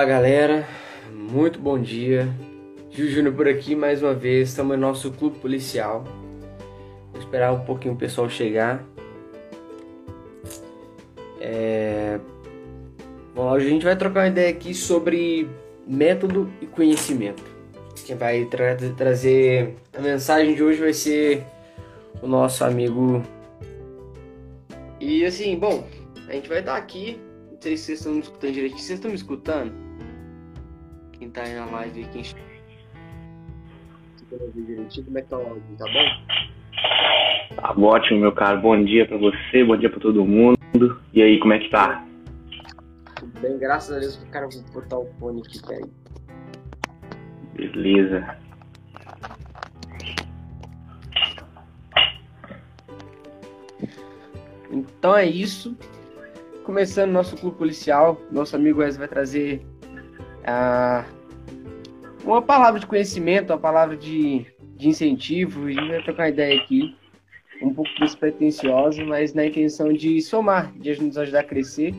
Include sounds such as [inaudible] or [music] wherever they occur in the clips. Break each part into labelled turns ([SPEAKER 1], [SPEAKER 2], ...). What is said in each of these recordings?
[SPEAKER 1] Fala galera, muito bom dia. Gil Júnior por aqui mais uma vez, estamos no nosso clube policial. Vou esperar um pouquinho o pessoal chegar. É... Bom, hoje a gente vai trocar uma ideia aqui sobre método e conhecimento. Quem vai tra trazer a mensagem de hoje vai ser o nosso amigo. E assim, bom, a gente vai estar aqui não sei se vocês estão me escutando direito. Vocês estão me escutando? Quem tá aí na live, quem direitinho, como é que tá o áudio, tá bom?
[SPEAKER 2] Tá ótimo, meu caro. Bom dia pra você, bom dia pra todo mundo. E aí, como é que tá?
[SPEAKER 1] Tudo bem, graças a Deus. Cara, vou botar o fone aqui, peraí.
[SPEAKER 2] Beleza.
[SPEAKER 1] Então é isso começando nosso clube policial, nosso amigo Wes vai trazer uh, uma palavra de conhecimento, uma palavra de, de incentivo, e vai trocar uma ideia aqui, um pouco despretensiosa, mas na intenção de somar, de nos ajudar a crescer.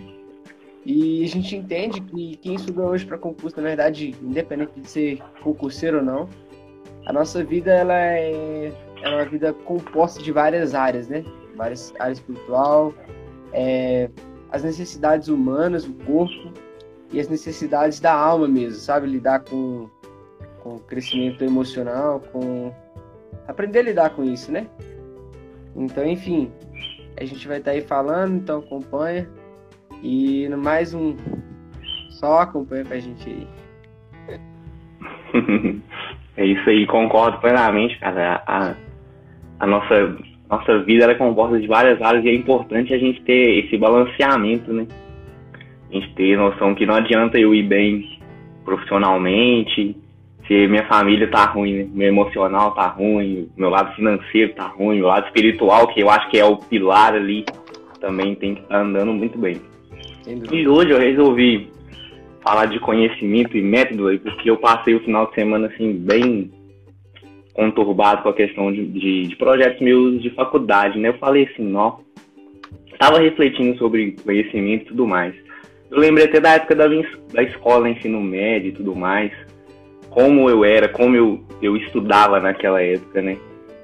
[SPEAKER 1] E a gente entende que quem estuda hoje para concurso, na verdade, independente de ser concurseiro ou não, a nossa vida ela é, é uma vida composta de várias áreas, né? Várias áreas espiritual, é, as necessidades humanas, o corpo e as necessidades da alma mesmo, sabe? Lidar com, com o crescimento emocional, com. aprender a lidar com isso, né? Então, enfim, a gente vai estar tá aí falando, então acompanha. E mais um. Só acompanha com a gente aí. [laughs]
[SPEAKER 2] é isso aí, concordo plenamente, cara. A, a nossa nossa vida é composta de várias áreas e é importante a gente ter esse balanceamento, né? A gente ter noção que não adianta eu ir bem profissionalmente, se minha família tá ruim, né? meu emocional tá ruim, meu lado financeiro tá ruim, meu lado espiritual, que eu acho que é o pilar ali, também tem que estar tá andando muito bem. E hoje eu resolvi falar de conhecimento e método aí, porque eu passei o final de semana assim bem conturbado com a questão de, de, de, projetos meus de faculdade, né? Eu falei assim, ó, tava refletindo sobre conhecimento e tudo mais. Eu lembrei até da época da, minha, da escola, ensino médio e tudo mais, como eu era, como eu, eu estudava naquela época, né?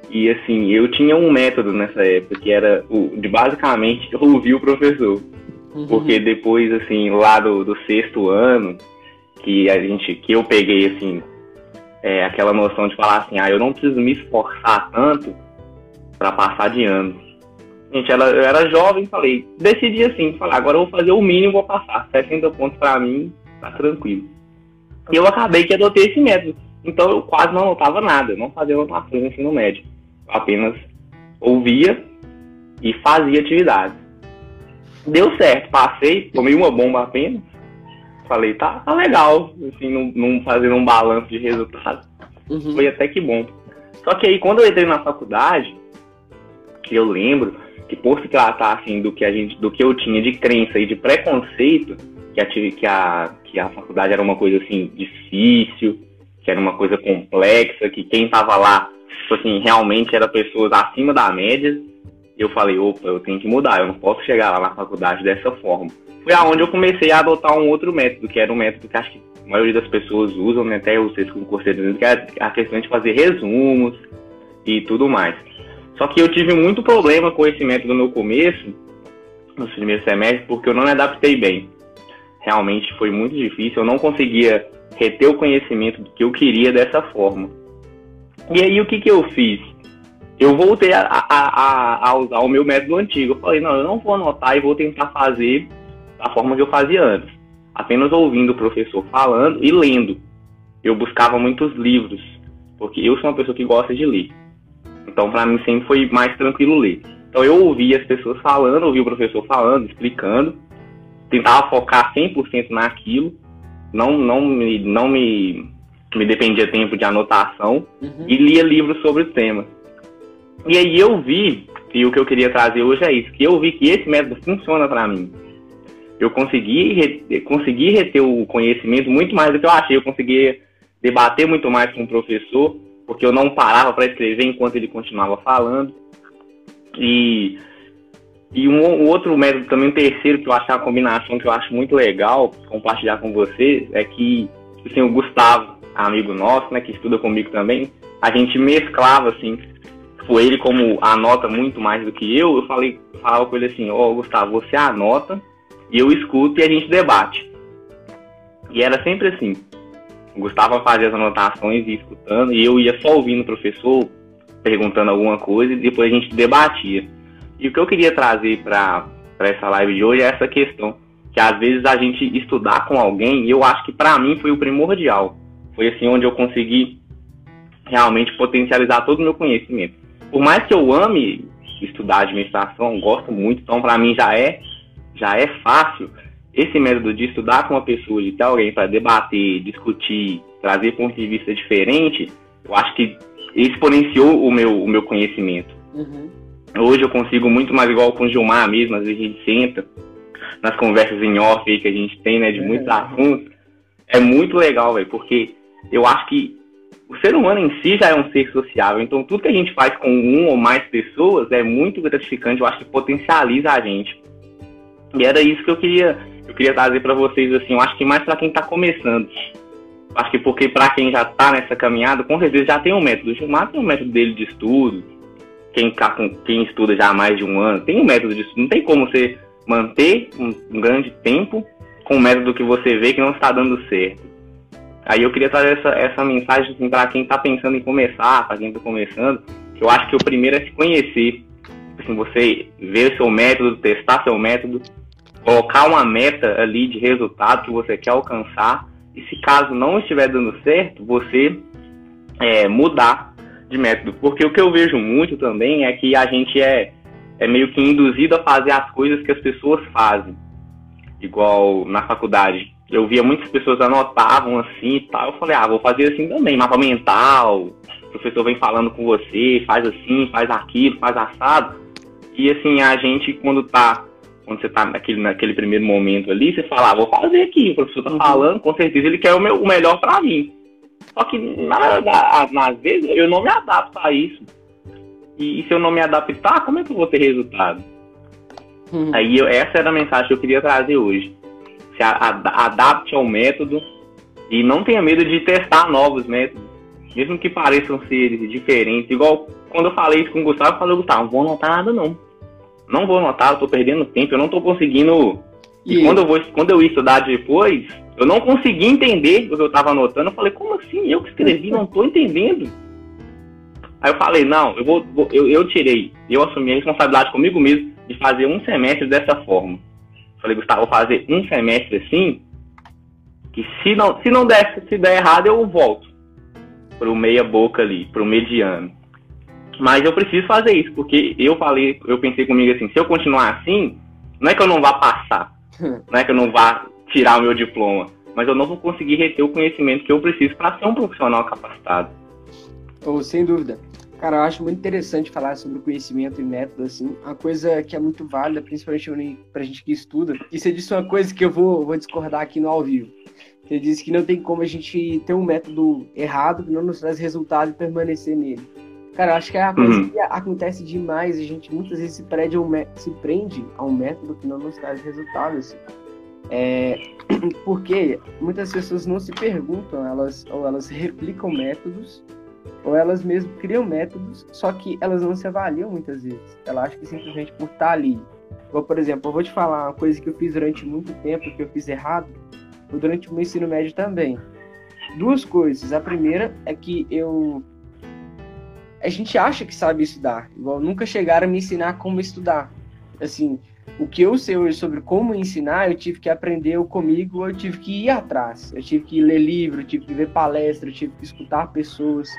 [SPEAKER 2] E assim, eu tinha um método nessa época que era o, de basicamente [laughs] ouvir o professor. Uhum. Porque depois, assim, lá do, do sexto ano, que a gente, que eu peguei assim, é, aquela noção de falar assim, ah, eu não preciso me esforçar tanto para passar de ano. Gente, ela, eu era jovem, falei, decidi assim, falar, agora eu vou fazer o mínimo, vou passar 60 pontos para mim, tá tranquilo. E eu acabei que adotei esse método. Então eu quase não anotava nada, não fazia anotações no ensino médio. Eu apenas ouvia e fazia atividades. Deu certo, passei, tomei uma bomba apenas, falei, tá, tá legal, assim, não, não fazendo um balanço de resultado. Uhum. Foi até que bom. Só que aí quando eu entrei na faculdade, que eu lembro que por se tratar assim do que a gente, do que eu tinha de crença e de preconceito, que a, que a, que a faculdade era uma coisa assim difícil, que era uma coisa complexa, que quem tava lá, tipo assim, realmente era pessoas acima da média. Eu falei, opa, eu tenho que mudar, eu não posso chegar lá na faculdade dessa forma foi aonde eu comecei a adotar um outro método, que era um método que acho que a maioria das pessoas usam, né, até vocês com curseiros, que é a questão de fazer resumos e tudo mais. Só que eu tive muito problema com esse método no começo, nos primeiros semestres, porque eu não me adaptei bem. Realmente foi muito difícil, eu não conseguia reter o conhecimento que eu queria dessa forma. E aí o que, que eu fiz? Eu voltei a, a, a, a usar o meu método antigo. Eu falei, não, eu não vou anotar e vou tentar fazer da forma que eu fazia antes, apenas ouvindo o professor falando e lendo. Eu buscava muitos livros, porque eu sou uma pessoa que gosta de ler. Então, para mim, sempre foi mais tranquilo ler. Então, eu ouvia as pessoas falando, ouvia o professor falando, explicando, tentava focar 100% naquilo, não, não, me, não me, me dependia tempo de anotação uhum. e lia livros sobre o tema. E aí eu vi, e o que eu queria trazer hoje é isso, que eu vi que esse método funciona para mim eu consegui, consegui reter o conhecimento muito mais do que eu achei. Eu consegui debater muito mais com o professor, porque eu não parava para escrever enquanto ele continuava falando. E E um, um, outro método também, um terceiro, que eu acho uma combinação que eu acho muito legal compartilhar com vocês, é que assim, o Gustavo, amigo nosso, né, que estuda comigo também, a gente mesclava, assim, foi ele como anota muito mais do que eu, eu falei, falava com ele assim, ó, oh, Gustavo, você anota e eu escuto e a gente debate. E era sempre assim. Gustavo fazia as anotações e escutando, e eu ia só ouvindo o professor, perguntando alguma coisa, e depois a gente debatia. E o que eu queria trazer para essa live de hoje é essa questão, que às vezes a gente estudar com alguém, e eu acho que para mim foi o primordial. Foi assim onde eu consegui realmente potencializar todo o meu conhecimento. Por mais que eu ame estudar administração, gosto muito, então para mim já é já é fácil esse método de estudar com uma pessoa, de ter alguém para debater, discutir, trazer pontos de vista diferentes, eu acho que exponenciou o meu, o meu conhecimento. Uhum. Hoje eu consigo muito mais igual com o Gilmar mesmo, às vezes a gente senta nas conversas em off aí que a gente tem, né, de muitos assuntos. É muito legal, velho, porque eu acho que o ser humano em si já é um ser sociável, então tudo que a gente faz com um ou mais pessoas é muito gratificante, eu acho que potencializa a gente. E era isso que eu queria, queria trazer para vocês assim, eu acho que mais para quem está começando. Acho que porque para quem já está nessa caminhada, com certeza já tem um método. O Gilmar tem um método dele de estudo. Quem, tá quem estuda já há mais de um ano tem um método de estudo. Não tem como você manter um, um grande tempo com um método que você vê que não está dando certo. Aí eu queria trazer essa, essa mensagem assim, para quem está pensando em começar, para quem está começando, que eu acho que o primeiro é se conhecer. Assim, você ver o seu método, testar seu método, colocar uma meta ali de resultado que você quer alcançar e se caso não estiver dando certo, você é, mudar de método. Porque o que eu vejo muito também é que a gente é, é meio que induzido a fazer as coisas que as pessoas fazem. Igual na faculdade. Eu via muitas pessoas anotavam assim e tal. Eu falei, ah, vou fazer assim também, mapa mental. O professor vem falando com você, faz assim, faz aquilo, faz assado. E assim, a gente quando tá quando você está naquele, naquele primeiro momento ali, você fala, ah, vou fazer aqui, o professor está uhum. falando, com certeza ele quer o, meu, o melhor para mim. Só que, na, na, às vezes, eu não me adapto a isso. E, e, se eu não me adaptar, como é que eu vou ter resultado? Uhum. Aí, eu, essa era a mensagem que eu queria trazer hoje. Se a, a, adapte ao método e não tenha medo de testar novos métodos. Mesmo que pareçam ser diferentes. Igual quando eu falei isso com o Gustavo, eu falei, Gustavo, não vou anotar nada não não vou anotar, eu tô perdendo tempo, eu não tô conseguindo. E, e quando, eu vou, quando eu ia estudar depois, eu não consegui entender o que eu tava anotando. Eu falei, como assim? Eu que escrevi, não tô entendendo. Aí eu falei, não, eu vou, vou eu, eu tirei, eu assumi a responsabilidade comigo mesmo de fazer um semestre dessa forma. Falei, Gustavo, vou fazer um semestre assim, que se não, se não der, se der errado, eu volto pro meia boca ali, pro mediano. Mas eu preciso fazer isso, porque eu falei, eu pensei comigo assim, se eu continuar assim, não é que eu não vá passar, [laughs] não é que eu não vá tirar o meu diploma, mas eu não vou conseguir reter o conhecimento que eu preciso para ser um profissional capacitado.
[SPEAKER 1] Oh, sem dúvida. Cara, eu acho muito interessante falar sobre conhecimento e método, assim. Uma coisa que é muito válida, principalmente pra gente que estuda. E você disse uma coisa que eu vou, vou discordar aqui no ao vivo. Você disse que não tem como a gente ter um método errado que não nos traz resultado e permanecer nele. Cara, acho que é a coisa uhum. que acontece demais. A gente muitas vezes se prende, a um, se prende a um método que não nos traz resultados. É, [clears throat] porque muitas pessoas não se perguntam, elas, ou elas [laughs] replicam métodos, ou elas mesmo criam métodos, só que elas não se avaliam muitas vezes. Ela acha que simplesmente por estar ali. Ou, por exemplo, eu vou te falar uma coisa que eu fiz durante muito tempo, que eu fiz errado, ou durante o meu ensino médio também. Duas coisas. A primeira é que eu a gente acha que sabe estudar, igual nunca chegaram a me ensinar como estudar. Assim, o que eu sei hoje sobre como ensinar, eu tive que aprender comigo, eu tive que ir atrás, eu tive que ler livro, eu tive que ver palestra, eu tive que escutar pessoas.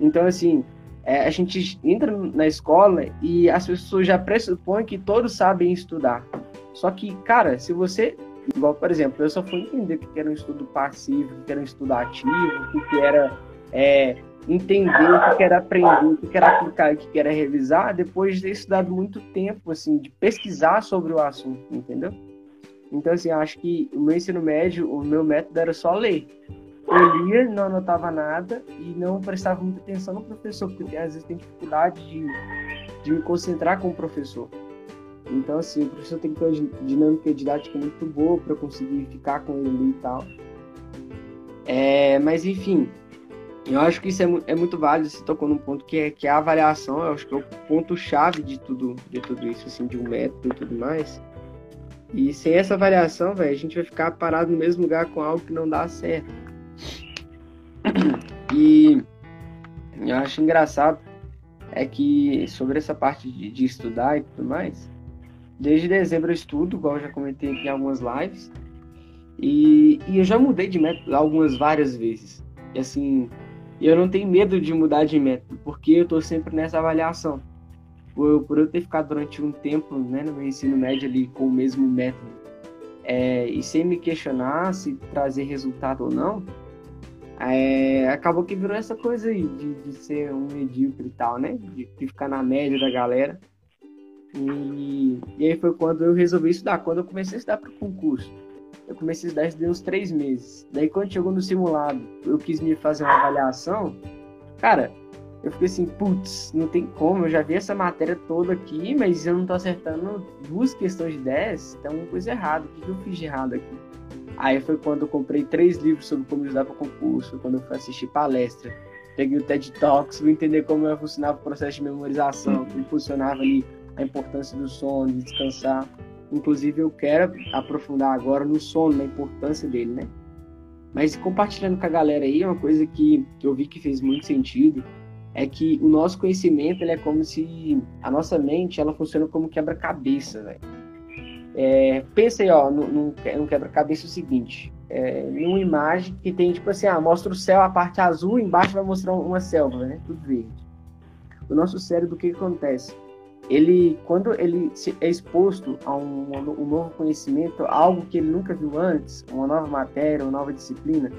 [SPEAKER 1] Então, assim, é, a gente entra na escola e as pessoas já pressupõem que todos sabem estudar. Só que, cara, se você. Igual, por exemplo, eu só fui entender o que era um estudo passivo, o que era um estudo ativo, o que era é, entender o que era aprender, o que era aplicar, o que era revisar, depois de ter estudado muito tempo, assim, de pesquisar sobre o assunto, entendeu? Então, assim, acho que o meu ensino médio, o meu método era só ler. Eu lia, não anotava nada e não prestava muita atenção no professor, porque às vezes tem dificuldade de, de me concentrar com o professor. Então, assim, o professor tem que ter uma dinâmica didática muito boa para conseguir ficar com ele e tal. É, mas, enfim, eu acho que isso é, é, muito válido. Você tocou num ponto que é, que é a avaliação. Eu acho que é o ponto-chave de tudo, de tudo isso, assim, de um método e tudo mais. E sem essa avaliação, velho, a gente vai ficar parado no mesmo lugar com algo que não dá certo. E eu acho engraçado é que sobre essa parte de, de estudar e tudo mais, desde dezembro eu estudo, igual eu já comentei aqui em algumas lives, e, e eu já mudei de método algumas várias vezes. E assim, eu não tenho medo de mudar de método, porque eu estou sempre nessa avaliação. Por, por, eu ter ficado durante um tempo né, no meu ensino médio ali com o mesmo método é, e sem me questionar se trazer resultado ou não, é, acabou que virou essa coisa aí de, de ser um medíocre e tal, né? De, de ficar na média da galera. E, e, aí foi quando eu resolvi estudar. Quando eu comecei a estudar para o concurso, eu comecei a estudar isso uns três meses. Daí quando chegou no simulado, eu quis me fazer uma avaliação. Cara, eu fiquei assim, putz, não tem como, eu já vi essa matéria toda aqui, mas eu não tô acertando duas questões de 10, tem uma coisa errada, o que eu fiz de errado aqui? Aí foi quando eu comprei três livros sobre como estudar para concurso, quando eu fui assistir palestra. Peguei o TED Talks, fui entender como funcionava o processo de memorização, como funcionava ali a importância do sono, de descansar. Inclusive, eu quero aprofundar agora no sono, na importância dele, né? Mas compartilhando com a galera aí, uma coisa que eu vi que fez muito sentido é que o nosso conhecimento ele é como se a nossa mente ela funciona como quebra-cabeça, velho. É, pensa aí, ó, num, num quebra-cabeça o seguinte: é, numa imagem que tem, tipo assim, ah, mostra o céu, a parte azul, embaixo vai mostrar uma selva, né? Tudo verde. O nosso cérebro, o que, que acontece? Ele, quando ele é exposto a um, um novo conhecimento, algo que ele nunca viu antes, uma nova matéria, uma nova disciplina,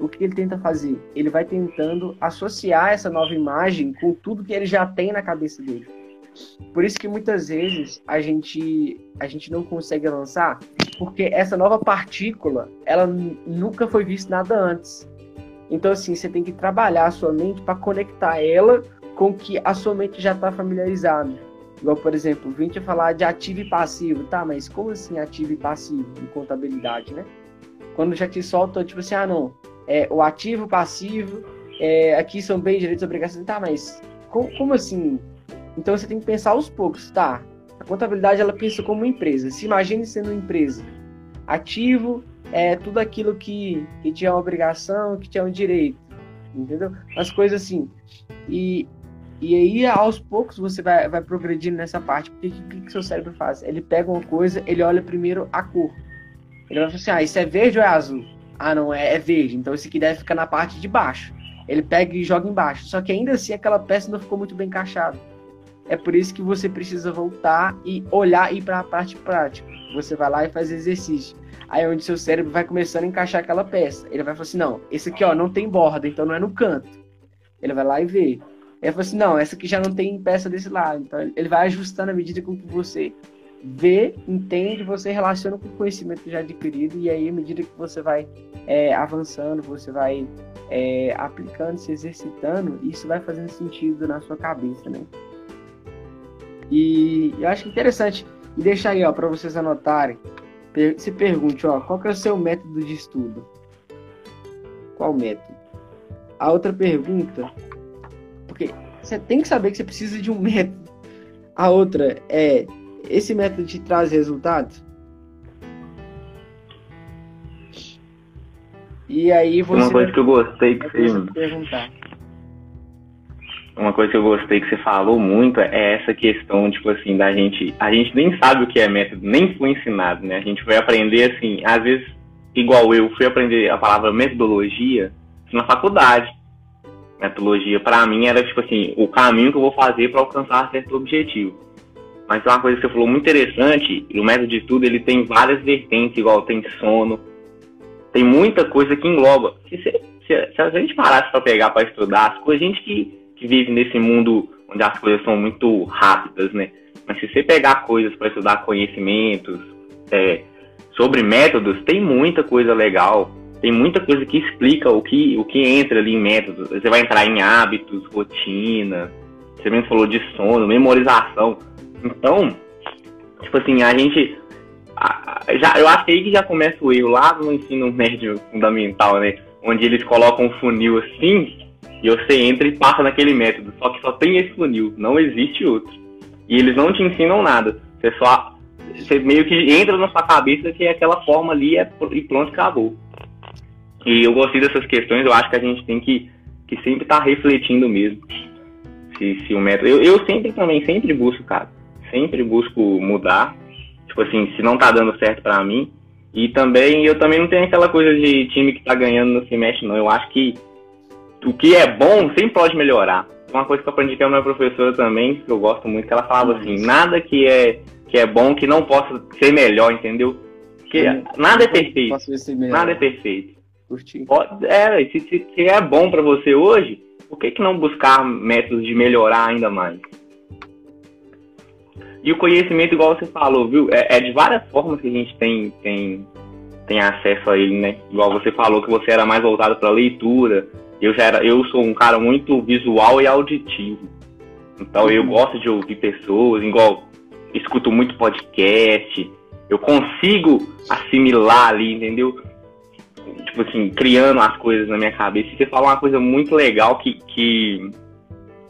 [SPEAKER 1] o que ele tenta fazer? Ele vai tentando associar essa nova imagem com tudo que ele já tem na cabeça dele. Por isso que muitas vezes a gente, a gente não consegue avançar, porque essa nova partícula, ela nunca foi vista nada antes. Então, assim, você tem que trabalhar a sua mente para conectar ela com o que a sua mente já está familiarizada. Igual, por exemplo, vim te falar de ativo e passivo. Tá, mas como assim ativo e passivo em contabilidade, né? Quando já te solta, tipo assim, ah, não, é, o ativo, o passivo, é, aqui são bens, direitos e obrigações. Tá, mas como, como assim então você tem que pensar aos poucos, tá? A contabilidade ela pensa como empresa. Se imagine sendo uma empresa. Ativo é tudo aquilo que, que tinha uma obrigação, que tinha um direito. Entendeu? As coisas assim. E, e aí, aos poucos, você vai, vai progredindo nessa parte. Porque o que, que seu cérebro faz? Ele pega uma coisa, ele olha primeiro a cor. Ele vai falar assim: ah, isso é verde ou é azul? Ah, não, é, é verde. Então esse aqui deve ficar na parte de baixo. Ele pega e joga embaixo. Só que ainda assim aquela peça não ficou muito bem encaixada. É por isso que você precisa voltar e olhar e ir para a parte prática. Você vai lá e faz exercício. Aí é onde seu cérebro vai começando a encaixar aquela peça. Ele vai falar assim: não, esse aqui ó, não tem borda, então não é no canto. Ele vai lá e vê. Ele fala assim: não, essa aqui já não tem peça desse lado. Então ele vai ajustando à medida com que você vê, entende, você relaciona com o conhecimento já adquirido. E aí, à medida que você vai é, avançando, você vai é, aplicando, se exercitando, isso vai fazendo sentido na sua cabeça, né? E eu acho interessante. E deixa aí, ó, para vocês anotarem. Se pergunte, ó, qual que é o seu método de estudo? Qual método? A outra pergunta, porque você tem que saber que você precisa de um método. A outra é, esse método te traz resultados? E aí você.
[SPEAKER 2] Uma coisa que eu gostei que
[SPEAKER 1] você. Perguntar
[SPEAKER 2] uma coisa que eu gostei que você falou muito é essa questão, tipo assim, da gente. A gente nem sabe o que é método, nem foi ensinado, né? A gente foi aprender, assim, às vezes, igual eu, fui aprender a palavra metodologia na faculdade. Metodologia, para mim, era, tipo assim, o caminho que eu vou fazer para alcançar certo objetivo. Mas uma coisa que você falou muito interessante, o método de estudo, ele tem várias vertentes, igual tem sono, tem muita coisa que engloba. Se, se, se, a gente parasse para pegar para estudar as coisas, a gente que que vive nesse mundo onde as coisas são muito rápidas, né? Mas se você pegar coisas para estudar conhecimentos, é, sobre métodos, tem muita coisa legal. Tem muita coisa que explica o que, o que entra ali em métodos. Você vai entrar em hábitos, rotina. Você mesmo falou de sono, memorização. Então, Tipo assim, a gente. já, eu que aí que já começa o erro lá no ensino médio fundamental, né? Onde eles colocam um funil assim e você entra e passa naquele método. Só que só tem esse funil, não existe outro. E eles não te ensinam nada. Você só. Você meio que entra na sua cabeça que é aquela forma ali é, e pronto, acabou. E eu gostei dessas questões, eu acho que a gente tem que, que sempre estar tá refletindo mesmo. Se, se o método. Eu, eu sempre também, sempre busco, cara. Sempre busco mudar. Tipo assim, se não tá dando certo para mim. E também, eu também não tenho aquela coisa de time que tá ganhando no semestre, não. Eu acho que o que é bom sempre pode melhorar. Uma coisa que eu aprendi com a minha professora também, que eu gosto muito, que ela falava assim, nada que é, que é bom que não possa ser melhor, entendeu? Porque nada é perfeito. Nada é perfeito. Pode, é, se, se, se é bom para você hoje, por que, que não buscar métodos de melhorar ainda mais? E o conhecimento, igual você falou, viu? É, é, de várias formas que a gente tem, tem, tem acesso a ele, né? Igual você falou que você era mais voltado para leitura. Eu já era, eu sou um cara muito visual e auditivo. Então uhum. eu gosto de ouvir pessoas, igual escuto muito podcast. Eu consigo assimilar ali, entendeu? Tipo assim, criando as coisas na minha cabeça. E você falou uma coisa muito legal que, que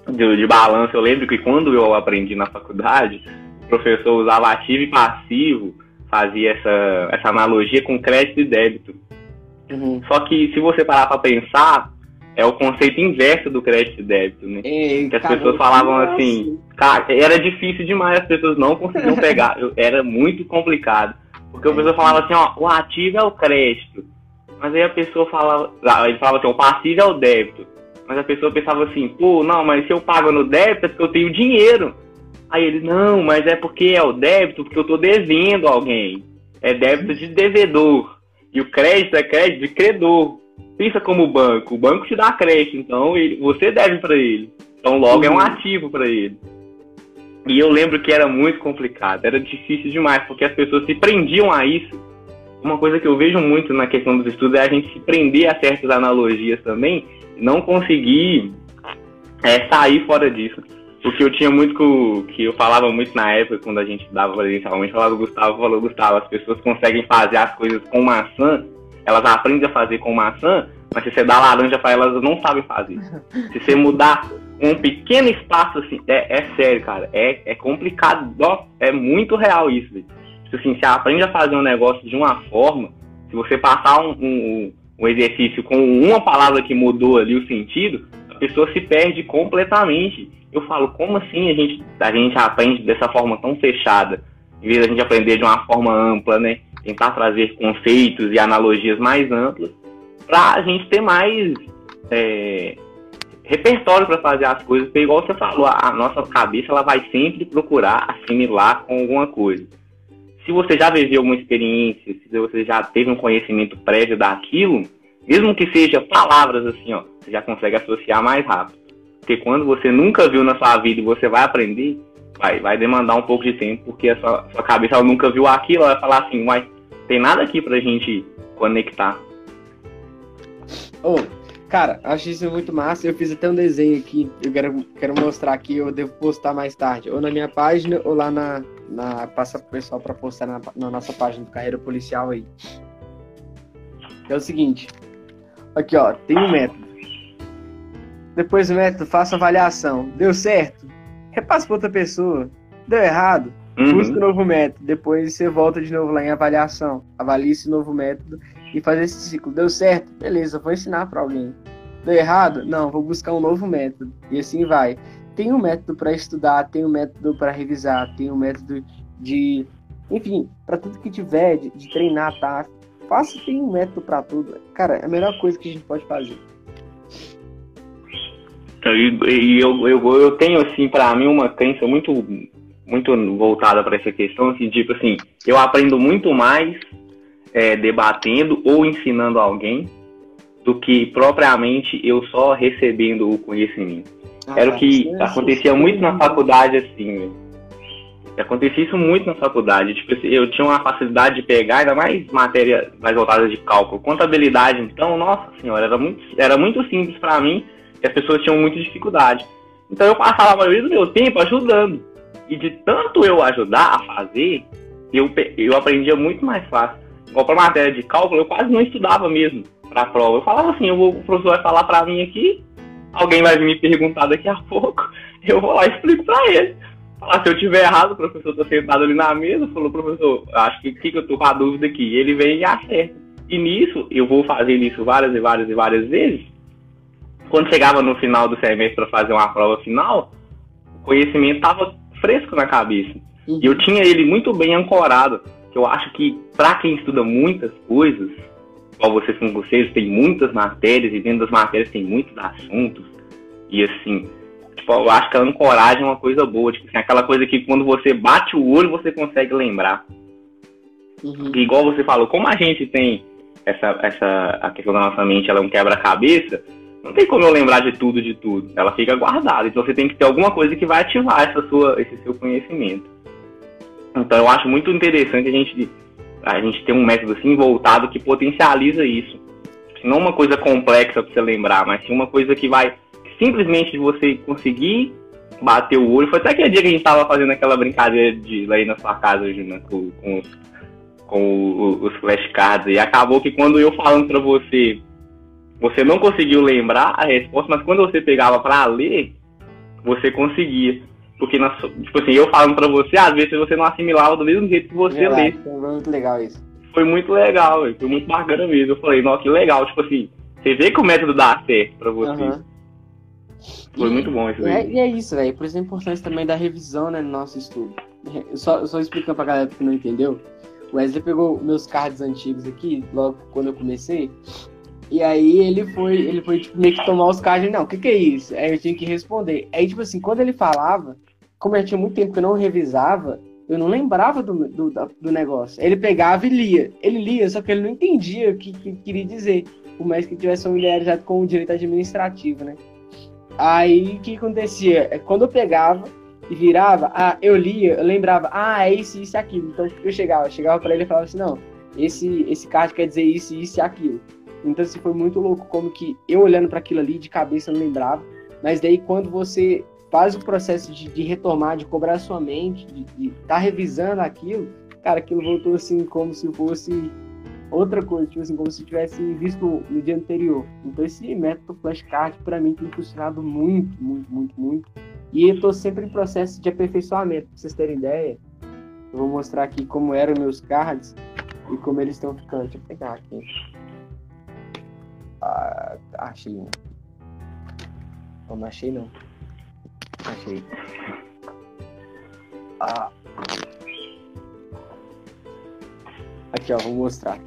[SPEAKER 2] de, de balanço. Eu lembro que quando eu aprendi na faculdade, o professor usava ativo e passivo, fazia essa, essa analogia com crédito e débito. Uhum. Só que se você parar para pensar, é o conceito inverso do crédito e débito, né? Ei, que as pessoas falavam assim, cara, era difícil demais, as pessoas não conseguiam [laughs] pegar, era muito complicado. Porque o professor falava assim, ó, o ativo é o crédito, mas aí a pessoa falava, ah, ele falava assim, o passivo é o débito. Mas a pessoa pensava assim, pô, não, mas se eu pago no débito é porque eu tenho dinheiro. Aí ele, não, mas é porque é o débito, porque eu tô devendo alguém. É débito de devedor. E o crédito é crédito de credor. Pensa como o banco. O banco te dá crédito, então você deve para ele. Então logo é um ativo para ele. E eu lembro que era muito complicado, era difícil demais, porque as pessoas se prendiam a isso uma coisa que eu vejo muito na questão dos estudos é a gente se prender a certas analogias também, não conseguir é, sair fora disso. Porque eu tinha muito que eu falava muito na época, quando a gente dava presencialmente, falava do Gustavo, falou, Gustavo, as pessoas conseguem fazer as coisas com maçã, elas aprendem a fazer com maçã, mas se você dá laranja para elas, elas não sabem fazer. [laughs] Se você mudar um pequeno espaço assim, é, é sério, cara, é, é complicado, é muito real isso, velho. Tipo assim, você aprende a fazer um negócio de uma forma, se você passar um, um, um exercício com uma palavra que mudou ali o sentido, a pessoa se perde completamente. Eu falo, como assim a gente, a gente aprende dessa forma tão fechada, em vez de a gente aprender de uma forma ampla, né? Tentar trazer conceitos e analogias mais amplas, para a gente ter mais é, repertório para fazer as coisas, porque igual você falou, a nossa cabeça ela vai sempre procurar assimilar com alguma coisa se você já viveu uma experiência, se você já teve um conhecimento prévio daquilo, mesmo que seja palavras assim, ó, você já consegue associar mais rápido. Porque quando você nunca viu na sua vida e você vai aprender, vai, vai demandar um pouco de tempo, porque a sua, sua cabeça ela nunca viu aquilo, ela vai falar assim, mas tem nada aqui pra gente conectar.
[SPEAKER 1] Oh, cara, acho isso muito massa. Eu fiz até um desenho aqui, eu quero, quero mostrar aqui, eu devo postar mais tarde, ou na minha página ou lá na, na, passa pro pessoal para postar na, na, nossa página do Carreira Policial aí. É o seguinte, aqui ó, tem um método. Depois do método, faça avaliação. Deu certo? Repasse para outra pessoa. Deu errado? Uhum. Busca um novo método. Depois você volta de novo lá em avaliação. Avalie esse novo método e faz esse ciclo. Deu certo? Beleza, vou ensinar para alguém. Deu errado? Não, vou buscar um novo método. E assim vai tem um método para estudar, tem um método para revisar, tem um método de. Enfim, para tudo que tiver, de, de, treinar, tá? Faça, tem um método para tudo. Cara, é a melhor coisa que a gente pode fazer.
[SPEAKER 2] E, e eu, eu, eu tenho, assim, para mim, uma crença muito, muito voltada para essa questão, assim, tipo assim, eu aprendo muito mais é, debatendo ou ensinando alguém do que propriamente eu só recebendo o conhecimento. Ah, Era o que acontecia muito na faculdade, assim, véio. Acontecia isso muito na faculdade. Tipo, assim, eu tinha uma facilidade de pegar, ainda mais matéria mais voltada de cálculo. Contabilidade, então, nossa senhora, era muito, era muito simples para mim e as pessoas tinham muita dificuldade. Então eu passava a maioria do meu tempo ajudando. E de tanto eu ajudar a fazer, eu, eu aprendia muito mais fácil. Igual para matéria de cálculo, eu quase não estudava mesmo para a prova. Eu falava assim, eu vou, o professor vai falar para mim aqui, alguém vai me perguntar daqui a [laughs] pouco, eu vou lá e explico para ele. Falar, se eu tiver errado, o professor está sentado ali na mesa, falou, professor, acho que, que eu tô com a dúvida aqui. Ele vem e acerta. E nisso, eu vou fazendo isso várias e várias e várias vezes. Quando chegava no final do semestre para fazer uma prova final, o conhecimento estava fresco na cabeça. Uhum. E eu tinha ele muito bem ancorado. Eu acho que, para quem estuda muitas coisas, igual vocês com vocês, tem muitas matérias, e dentro das matérias tem muitos assuntos. E assim, tipo, eu acho que a ancoragem é uma coisa boa. Tipo assim, aquela coisa que quando você bate o olho, você consegue lembrar. Uhum. E igual você falou, como a gente tem essa, essa a questão da nossa mente, ela é um quebra-cabeça, não tem como eu lembrar de tudo, de tudo. Ela fica guardada. Então você tem que ter alguma coisa que vai ativar essa sua, esse seu conhecimento. Então eu acho muito interessante a gente, a gente ter um método assim voltado que potencializa isso. Não uma coisa complexa para você lembrar, mas sim uma coisa que vai simplesmente você conseguir bater o olho. Foi até aquele dia que a gente estava fazendo aquela brincadeira de lá na sua casa, Gina, com, com, os, com os flashcards. E acabou que quando eu falando para você você não conseguiu lembrar a resposta, mas quando você pegava para ler, você conseguia. Porque, na, tipo assim, eu falando para você, às vezes você não assimilava do mesmo jeito que você é, lê.
[SPEAKER 1] Foi muito legal isso.
[SPEAKER 2] Foi muito legal, foi muito bacana mesmo. Eu falei, nossa, que legal. Tipo assim, você vê que o método dá certo pra você. Uhum. Foi e, muito bom isso
[SPEAKER 1] aí. É, e é isso, velho. Por isso a importância também da revisão né, no nosso estudo. Só, só explicando pra galera que não entendeu. O Wesley pegou meus cards antigos aqui, logo quando eu comecei, e aí ele foi, ele foi tipo, meio que tomar os cards, não, o que que é isso? Aí eu tinha que responder. Aí, tipo assim, quando ele falava, como eu tinha muito tempo que eu não revisava, eu não lembrava do, do, do negócio. Ele pegava e lia. Ele lia, só que ele não entendia o que, que queria dizer. Por mais que tivesse familiarizado com o direito administrativo, né? Aí o que acontecia? É, quando eu pegava e virava, ah, eu lia, eu lembrava, ah, é isso, isso e aquilo. Então eu chegava, eu chegava para ele e falava assim, não, esse, esse card quer dizer isso, isso e aquilo. Então, assim, foi muito louco como que eu olhando para aquilo ali de cabeça não lembrava. Mas daí quando você faz o processo de, de retomar, de cobrar sua mente, de estar tá revisando aquilo, cara, aquilo voltou assim como se fosse outra coisa, tipo assim, como se tivesse visto no dia anterior. Então esse método flashcard para mim tem funcionado muito, muito, muito, muito. E eu tô sempre em processo de aperfeiçoamento, pra vocês terem ideia. Eu vou mostrar aqui como eram meus cards e como eles estão ficando. Deixa eu pegar aqui. Ah, achei um. Não, não achei não. Achei. Ah. Aqui, ó, vou mostrar.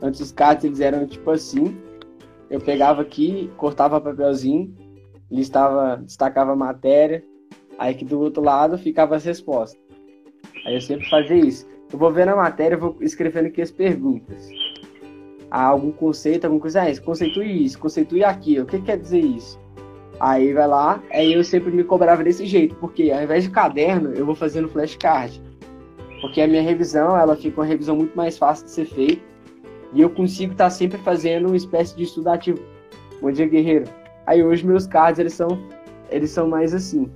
[SPEAKER 1] Antes os cards eles eram tipo assim. Eu pegava aqui, cortava papelzinho, listava, destacava a matéria. Aí aqui do outro lado ficava as respostas. Aí eu sempre fazia isso. Eu vou ver na matéria, vou escrevendo aqui as perguntas a algum conceito, alguma coisa, ah, conceitue isso, conceitue aquilo, o que quer dizer isso? Aí vai lá, aí eu sempre me cobrava desse jeito, porque ao invés de caderno, eu vou fazendo flashcard. Porque a minha revisão, ela fica uma revisão muito mais fácil de ser feita, e eu consigo estar sempre fazendo uma espécie de estudo ativo. Bom dia, guerreiro. Aí hoje meus cards, eles são, eles são mais assim.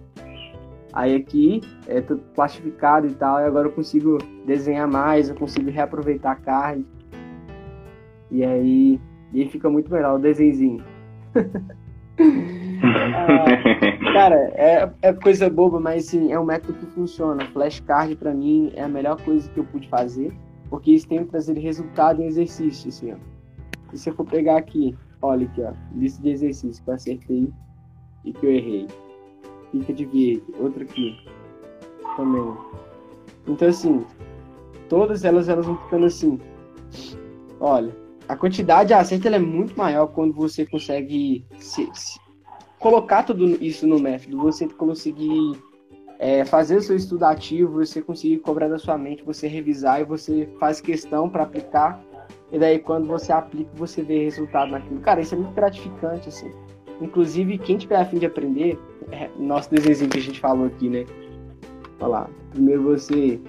[SPEAKER 1] Aí aqui é tudo plastificado e tal, e agora eu consigo desenhar mais, eu consigo reaproveitar card. E aí, e aí fica muito melhor o desenzinho. [laughs] ah, cara, é, é coisa boba, mas sim, é um método que funciona. Flashcard para mim é a melhor coisa que eu pude fazer, porque isso tem que trazer resultado em exercício, assim, ó. E se eu for pegar aqui, olha aqui, ó, lista de exercícios que eu acertei e que eu errei. Fica de verde, outra aqui também. Então assim, todas elas elas vão ficando assim. Olha, a quantidade de acerto é muito maior quando você consegue se, se, colocar tudo isso no método, você conseguir é, fazer o seu estudo ativo, você conseguir cobrar da sua mente, você revisar e você faz questão para aplicar. E daí quando você aplica, você vê resultado naquilo. Cara, isso é muito gratificante, assim. Inclusive, quem tiver a fim de aprender, é, nosso desenho que a gente falou aqui, né? Olha lá. Primeiro você.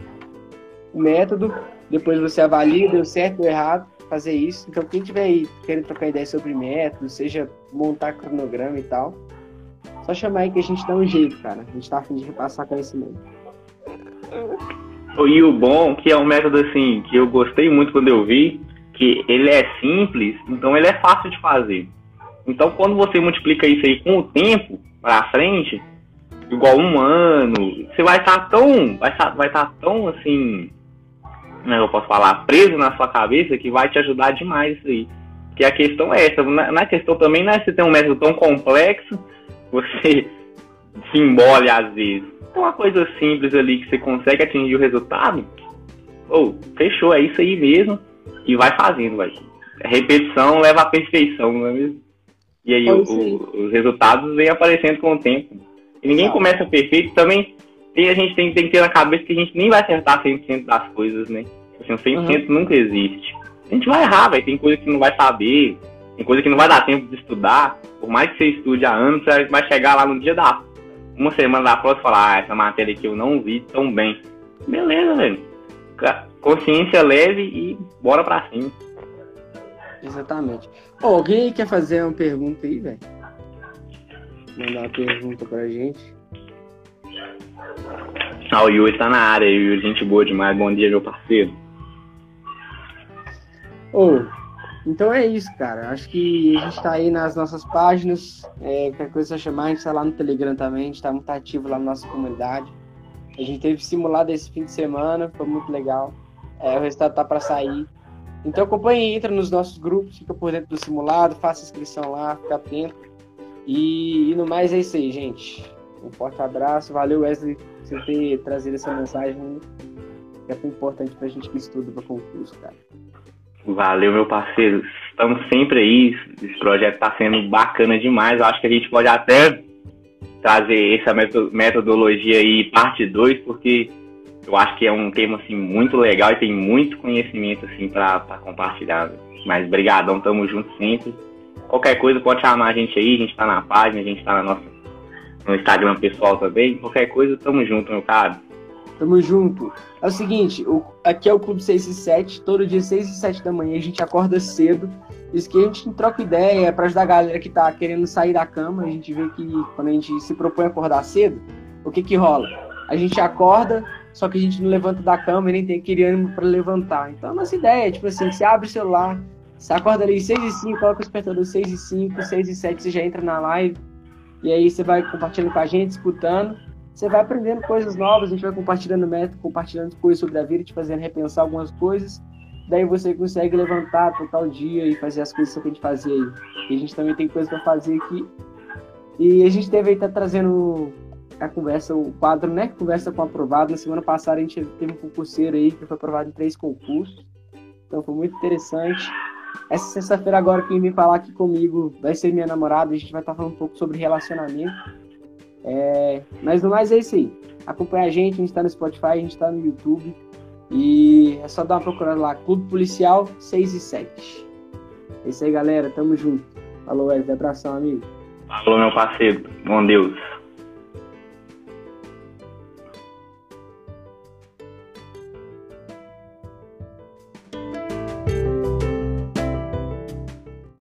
[SPEAKER 1] O método, depois você avalia, deu certo ou errado fazer isso. Então, quem tiver aí querendo trocar ideia sobre método, seja montar cronograma e tal, só chamar aí que a gente dá um jeito, cara. A gente tá afim de repassar conhecimento.
[SPEAKER 2] E o bom, que é um método assim, que eu gostei muito quando eu vi, que ele é simples, então ele é fácil de fazer. Então quando você multiplica isso aí com o tempo para frente, igual um ano, você vai estar tão, vai estar, vai estar tão assim, né, eu posso falar, preso na sua cabeça que vai te ajudar demais isso aí. Que a questão é essa, na, na questão também não é você ter um método tão complexo, você [laughs] se embole às vezes. Uma coisa simples ali que você consegue atingir o resultado, ou oh, fechou, é isso aí mesmo, e vai fazendo, vai. Repetição leva à perfeição, não é mesmo? E aí, o, o, os resultados vêm aparecendo com o tempo. E ninguém começa perfeito. Também tem, a gente tem, tem, que ter na cabeça que a gente nem vai acertar 100% das coisas, né? Assim, 100% uhum. nunca existe. A gente vai errar, vai. Tem coisa que não vai saber, tem coisa que não vai dar tempo de estudar. Por mais que você estude há anos, você vai chegar lá no dia da. Uma semana da prova e falar, ah, essa matéria aqui eu não vi tão bem. Beleza, velho. Consciência leve e bora pra cima.
[SPEAKER 1] Exatamente. Alguém quer fazer uma pergunta aí, velho? Mandar uma pergunta pra gente.
[SPEAKER 2] Ah, o Yuri tá na área, Yuri, gente boa demais. Bom dia, meu parceiro.
[SPEAKER 1] Oh, então é isso, cara. Acho que a gente tá aí nas nossas páginas. É, qualquer coisa chamar, a gente tá lá no Telegram também, a gente tá muito ativo lá na nossa comunidade. A gente teve simulado esse fim de semana, foi muito legal. É, o resultado tá para sair. Então acompanhe, entra nos nossos grupos, fica por dentro do simulado, faça inscrição lá, fica atento. E, e no mais é isso aí, gente. Um forte abraço. Valeu, Wesley, por você ter trazido essa mensagem que é tão importante pra gente que estuda para concurso, cara.
[SPEAKER 2] Valeu, meu parceiro. Estamos sempre aí. Esse projeto está sendo bacana demais. Acho que a gente pode até trazer essa metodologia aí, parte 2, porque eu acho que é um tema assim muito legal e tem muito conhecimento assim para compartilhar. Mas brigadão, tamo junto sempre. Qualquer coisa pode chamar a gente aí, a gente tá na página, a gente tá na nossa, no Instagram pessoal também. Qualquer coisa, tamo junto, meu cara.
[SPEAKER 1] Tamo junto. É o seguinte, o, aqui é o Clube 6 e 7, todo dia 6 e 7 da manhã a gente acorda cedo. Isso que a gente troca ideia para ajudar a galera que tá querendo sair da cama. A gente vê que quando a gente se propõe a acordar cedo, o que que rola? A gente acorda, só que a gente não levanta da cama e nem tem aquele ânimo para levantar. Então a nossa ideia é, tipo assim, você abre o celular, você acorda ali 6 e 5, coloca o despertador 6 e 5, 6 e 7, você já entra na live. E aí você vai compartilhando com a gente, escutando. Você vai aprendendo coisas novas, a gente vai compartilhando método, compartilhando coisas sobre a vida, te fazendo repensar algumas coisas. Daí você consegue levantar, total dia e fazer as coisas que a gente fazia aí. E a gente também tem coisa para fazer aqui. E a gente deve estar tá trazendo a conversa, o quadro, né? Conversa com aprovado. Na semana passada a gente teve um concurseiro aí que foi aprovado em três concursos. Então foi muito interessante. Essa sexta-feira agora quem vem falar aqui comigo vai ser minha namorada. A gente vai estar falando um pouco sobre relacionamento. É... Mas no mais é isso aí. Acompanha a gente, a gente está no Spotify, a gente está no YouTube. E é só dar uma procurada lá, Clube Policial 6 e 7. É isso aí, galera. Tamo junto. Falou, Wesley. Abração, amigo.
[SPEAKER 2] Falou, meu parceiro. Bom Deus.